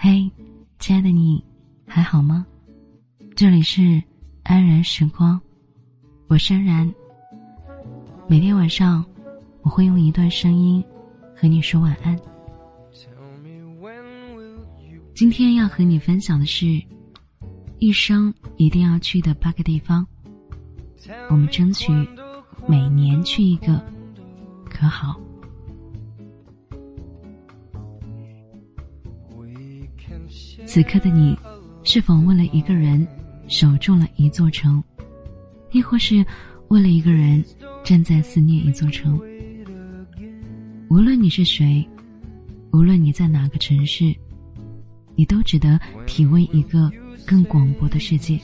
嘿，亲爱的你，还好吗？这里是安然时光，我是安然。每天晚上，我会用一段声音和你说晚安。今天要和你分享的是，一生一定要去的八个地方。我们争取每年去一个，可好？此刻的你，是否为了一个人守住了一座城，亦或是为了一个人正在思念一座城？无论你是谁，无论你在哪个城市，你都值得体味一个更广博的世界。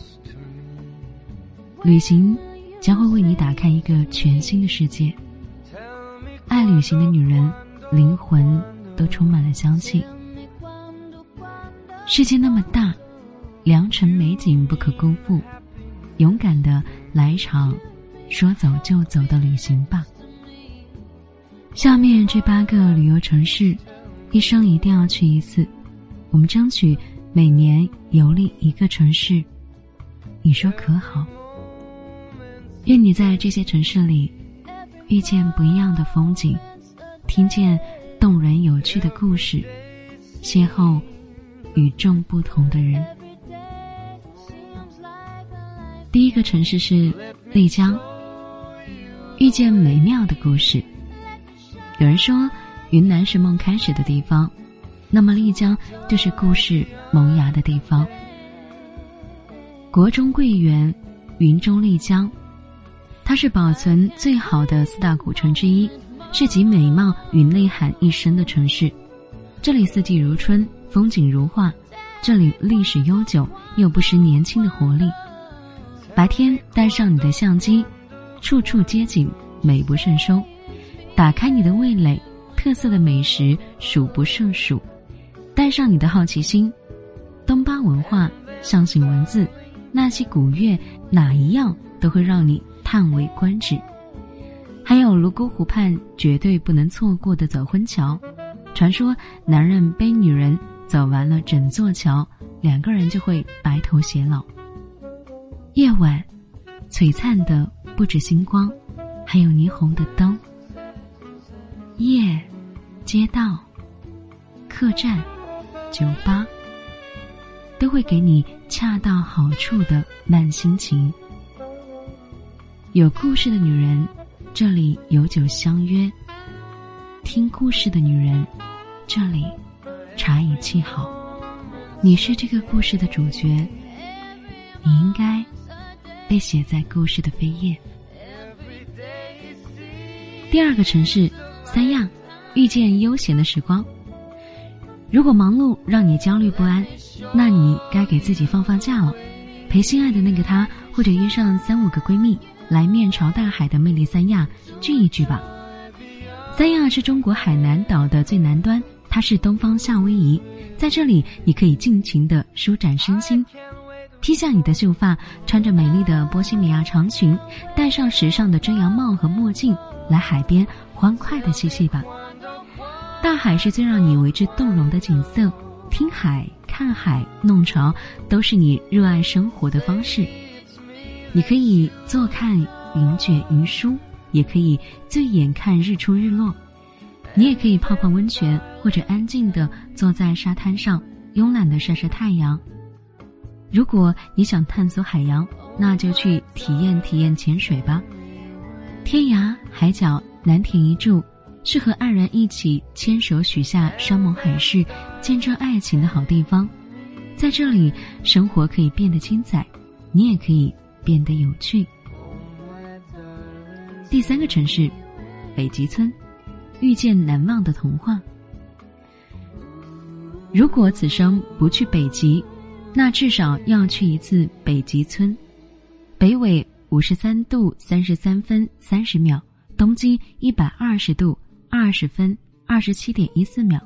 旅行将会为你打开一个全新的世界。爱旅行的女人，灵魂都充满了香气。世界那么大，良辰美景不可辜负，勇敢的来一场说走就走的旅行吧。下面这八个旅游城市，一生一定要去一次，我们争取每年游历一个城市，你说可好？愿你在这些城市里遇见不一样的风景，听见动人有趣的故事，邂逅。与众不同的人。第一个城市是丽江，遇见美妙的故事。有人说，云南是梦开始的地方，那么丽江就是故事萌芽的地方。国中桂园，云中丽江，它是保存最好的四大古城之一，是集美貌与内涵一身的城市。这里四季如春。风景如画，这里历史悠久又不失年轻的活力。白天带上你的相机，处处街景美不胜收。打开你的味蕾，特色的美食数不胜数。带上你的好奇心，东巴文化、象形文字、纳西古乐，哪一样都会让你叹为观止。还有泸沽湖畔绝对不能错过的走婚桥，传说男人背女人。走完了整座桥，两个人就会白头偕老。夜晚，璀璨的不止星光，还有霓虹的灯。夜，街道、客栈、酒吧，都会给你恰到好处的慢心情。有故事的女人，这里有酒相约；听故事的女人，这里。茶已沏好，你是这个故事的主角，你应该被写在故事的扉页。第二个城市，三亚，遇见悠闲的时光。如果忙碌让你焦虑不安，那你该给自己放放假了，陪心爱的那个他，或者约上三五个闺蜜来面朝大海的魅力三亚聚一聚吧。三亚是中国海南岛的最南端。它是东方夏威夷，在这里你可以尽情的舒展身心，披下你的秀发，穿着美丽的波西米亚长裙，戴上时尚的遮阳帽和墨镜，来海边欢快的嬉戏吧。大海是最让你为之动容的景色，听海、看海、弄潮，都是你热爱生活的方式。你可以坐看云卷云舒，也可以醉眼看日出日落。你也可以泡泡温泉，或者安静的坐在沙滩上，慵懒的晒晒太阳。如果你想探索海洋，那就去体验体验潜水吧。天涯海角难停一住，是和爱人一起牵手许下山盟海誓、见证爱情的好地方。在这里，生活可以变得精彩，你也可以变得有趣。第三个城市，北极村。遇见难忘的童话。如果此生不去北极，那至少要去一次北极村。北纬五十三度三十三分三十秒，东经一百二十度二十分二十七点一四秒。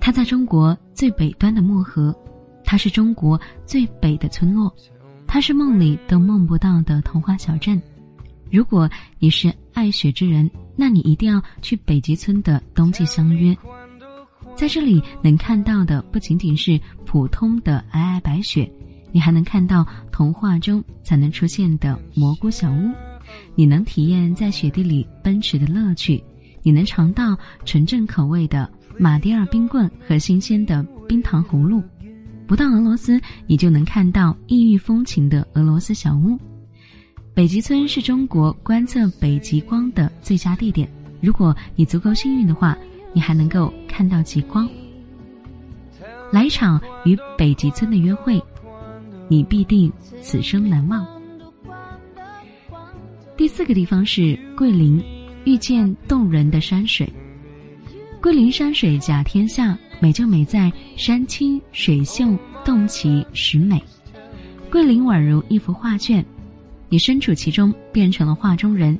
它在中国最北端的漠河，它是中国最北的村落，它是梦里都梦不到的童话小镇。如果你是爱雪之人，那你一定要去北极村的冬季相约。在这里能看到的不仅仅是普通的皑皑白雪，你还能看到童话中才能出现的蘑菇小屋，你能体验在雪地里奔驰的乐趣，你能尝到纯正口味的马迭尔冰棍和新鲜的冰糖葫芦。不到俄罗斯，你就能看到异域风情的俄罗斯小屋。北极村是中国观测北极光的最佳地点。如果你足够幸运的话，你还能够看到极光。来一场与北极村的约会，你必定此生难忘。第四个地方是桂林，遇见动人的山水。桂林山水甲天下，美就美在山清水秀，洞奇石美。桂林宛如一幅画卷。你身处其中，变成了画中人，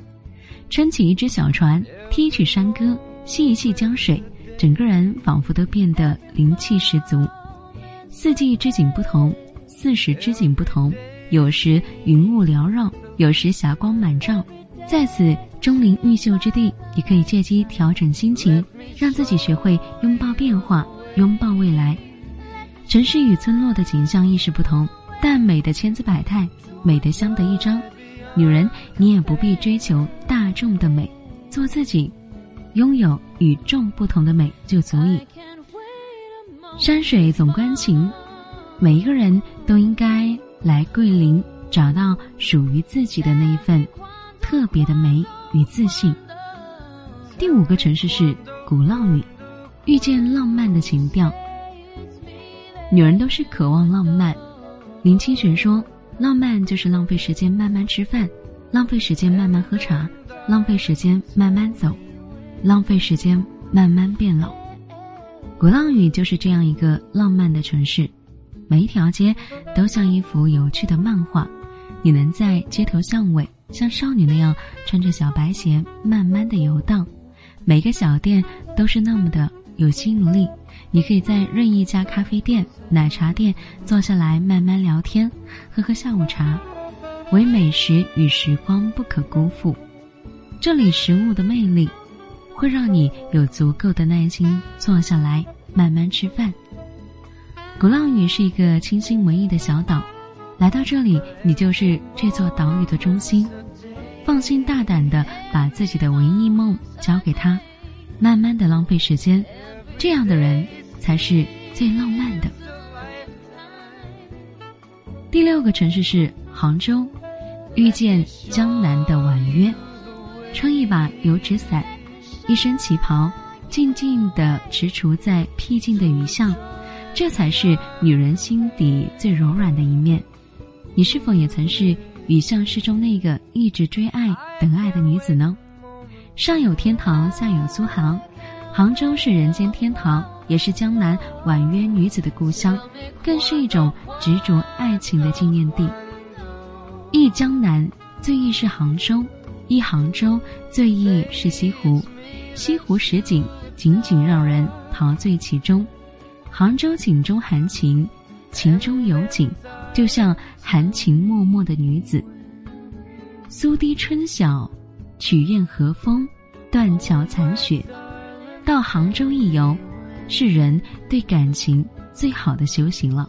撑起一只小船，踢起山歌，戏一戏江水，整个人仿佛都变得灵气十足。四季之景不同，四时之景不同，有时云雾缭绕，有时霞光满照。在此钟灵毓秀之地，你可以借机调整心情，让自己学会拥抱变化，拥抱未来。城市与村落的景象亦是不同，但美的千姿百态。美的相得益彰，女人，你也不必追求大众的美，做自己，拥有与众不同的美就足以。山水总关情，每一个人都应该来桂林，找到属于自己的那一份特别的美与自信。第五个城市是鼓浪屿，遇见浪漫的情调。女人都是渴望浪漫，林清玄说。浪漫就是浪费时间慢慢吃饭，浪费时间慢慢喝茶，浪费时间慢慢走，浪费时间慢慢变老。鼓浪屿就是这样一个浪漫的城市，每一条街都像一幅有趣的漫画。你能在街头巷尾像少女那样穿着小白鞋慢慢的游荡，每个小店都是那么的有吸引力。你可以在任意一家咖啡店、奶茶店坐下来慢慢聊天，喝喝下午茶，唯美食与时光不可辜负。这里食物的魅力，会让你有足够的耐心坐下来慢慢吃饭。鼓浪屿是一个清新文艺的小岛，来到这里，你就是这座岛屿的中心，放心大胆的把自己的文艺梦交给他，慢慢的浪费时间，这样的人。才是最浪漫的。第六个城市是杭州，遇见江南的婉约，撑一把油纸伞，一身旗袍，静静地踟蹰在僻静的雨巷，这才是女人心底最柔软的一面。你是否也曾是雨巷诗中那个一直追爱、等爱的女子呢？上有天堂，下有苏杭，杭州是人间天堂。也是江南婉约女子的故乡，更是一种执着爱情的纪念地。忆江南，最忆是杭州；忆杭州，最忆是西湖。西湖十景，仅仅让人陶醉其中。杭州景中含情，情中有景，就像含情脉脉的女子。苏堤春晓，曲院和风，断桥残雪。到杭州一游。是人对感情最好的修行了。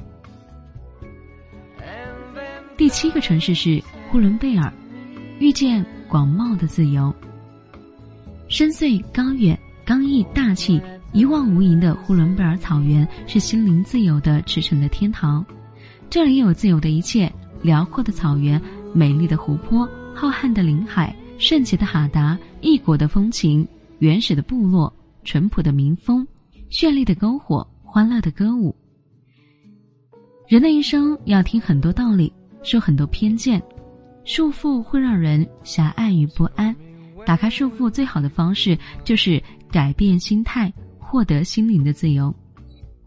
第七个城市是呼伦贝尔，遇见广袤的自由。深邃、高远、刚毅、大气、一望无垠的呼伦贝尔草原是心灵自由的驰骋的天堂。这里有自由的一切：辽阔的草原、美丽的湖泊、浩瀚的林海、圣洁的哈达、异国的风情、原始的部落、淳朴的民风。绚丽的篝火，欢乐的歌舞。人的一生要听很多道理，受很多偏见，束缚会让人狭隘与不安。打开束缚最好的方式就是改变心态，获得心灵的自由。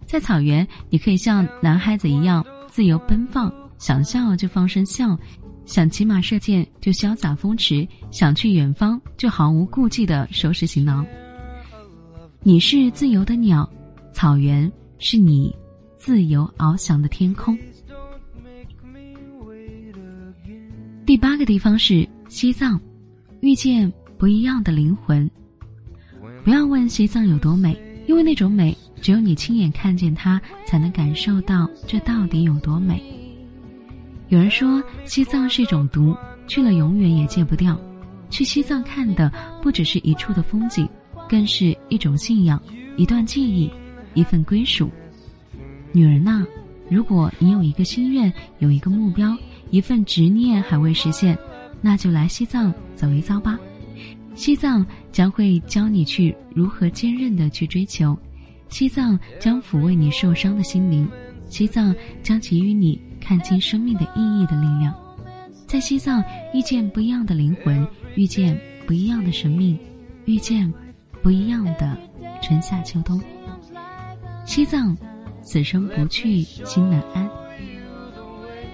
在草原，你可以像男孩子一样自由奔放，想笑就放声笑，想骑马射箭就潇洒风驰，想去远方就毫无顾忌的收拾行囊。你是自由的鸟，草原是你自由翱翔的天空。第八个地方是西藏，遇见不一样的灵魂。不要问西藏有多美，因为那种美只有你亲眼看见它，才能感受到这到底有多美。有人说西藏是一种毒，去了永远也戒不掉。去西藏看的不只是一处的风景，更是一种信仰，一段记忆，一份归属。女人呐，如果你有一个心愿，有一个目标，一份执念还未实现，那就来西藏走一遭吧。西藏将会教你去如何坚韧的去追求，西藏将抚慰你受伤的心灵，西藏将给予你看清生命的意义的力量，在西藏遇见不一样的灵魂，遇见不一样的生命，遇见不一样的春夏秋冬。西藏，此生不去心难安。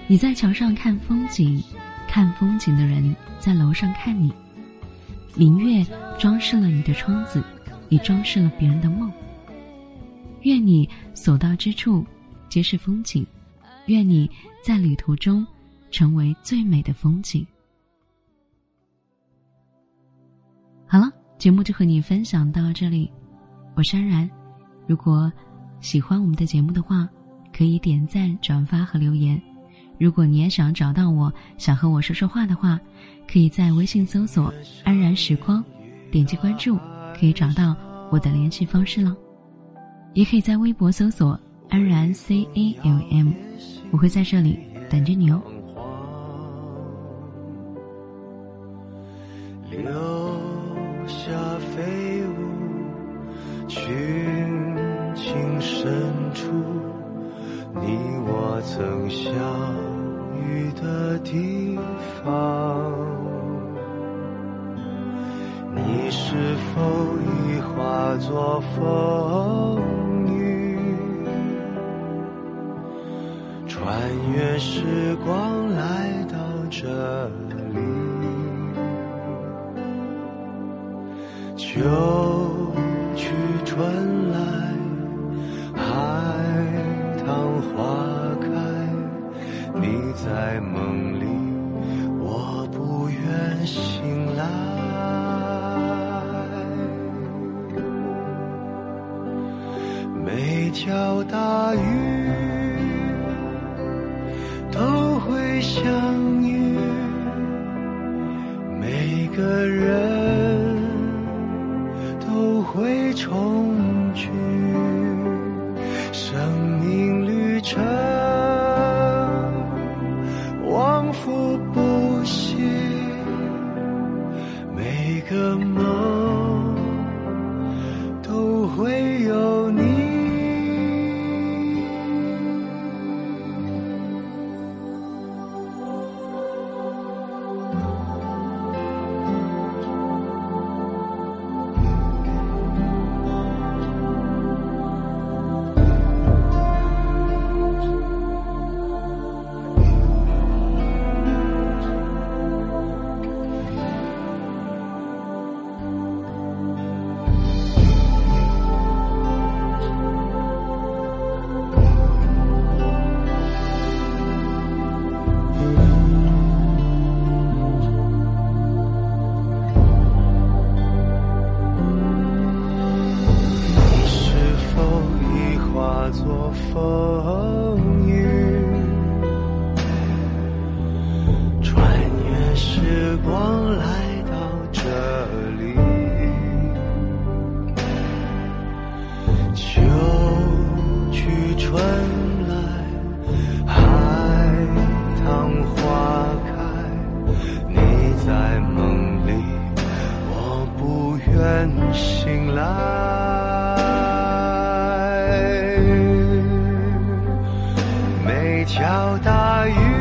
你在桥上看风景，看风景的人在楼上看你。明月装饰了你的窗子，也装饰了别人的梦。愿你所到之处皆是风景，愿你在旅途中成为最美的风景。好了，节目就和你分享到这里，我是安然。如果喜欢我们的节目的话，可以点赞、转发和留言。如果你也想找到我，想和我说说话的话。可以在微信搜索“安然时光”，点击关注，可以找到我的联系方式了。也可以在微博搜索“安然 C A L M”，我会在这里等着你哦。留下飞舞，群情深处，你我曾相遇的地方。你是否已化作风穿越时光来到这里？秋去春来，海棠花开，你在梦里，我不愿醒来。风雨，穿越时光来到这里。秋去春来，海棠花开，你在梦里，我不愿醒来。条大雨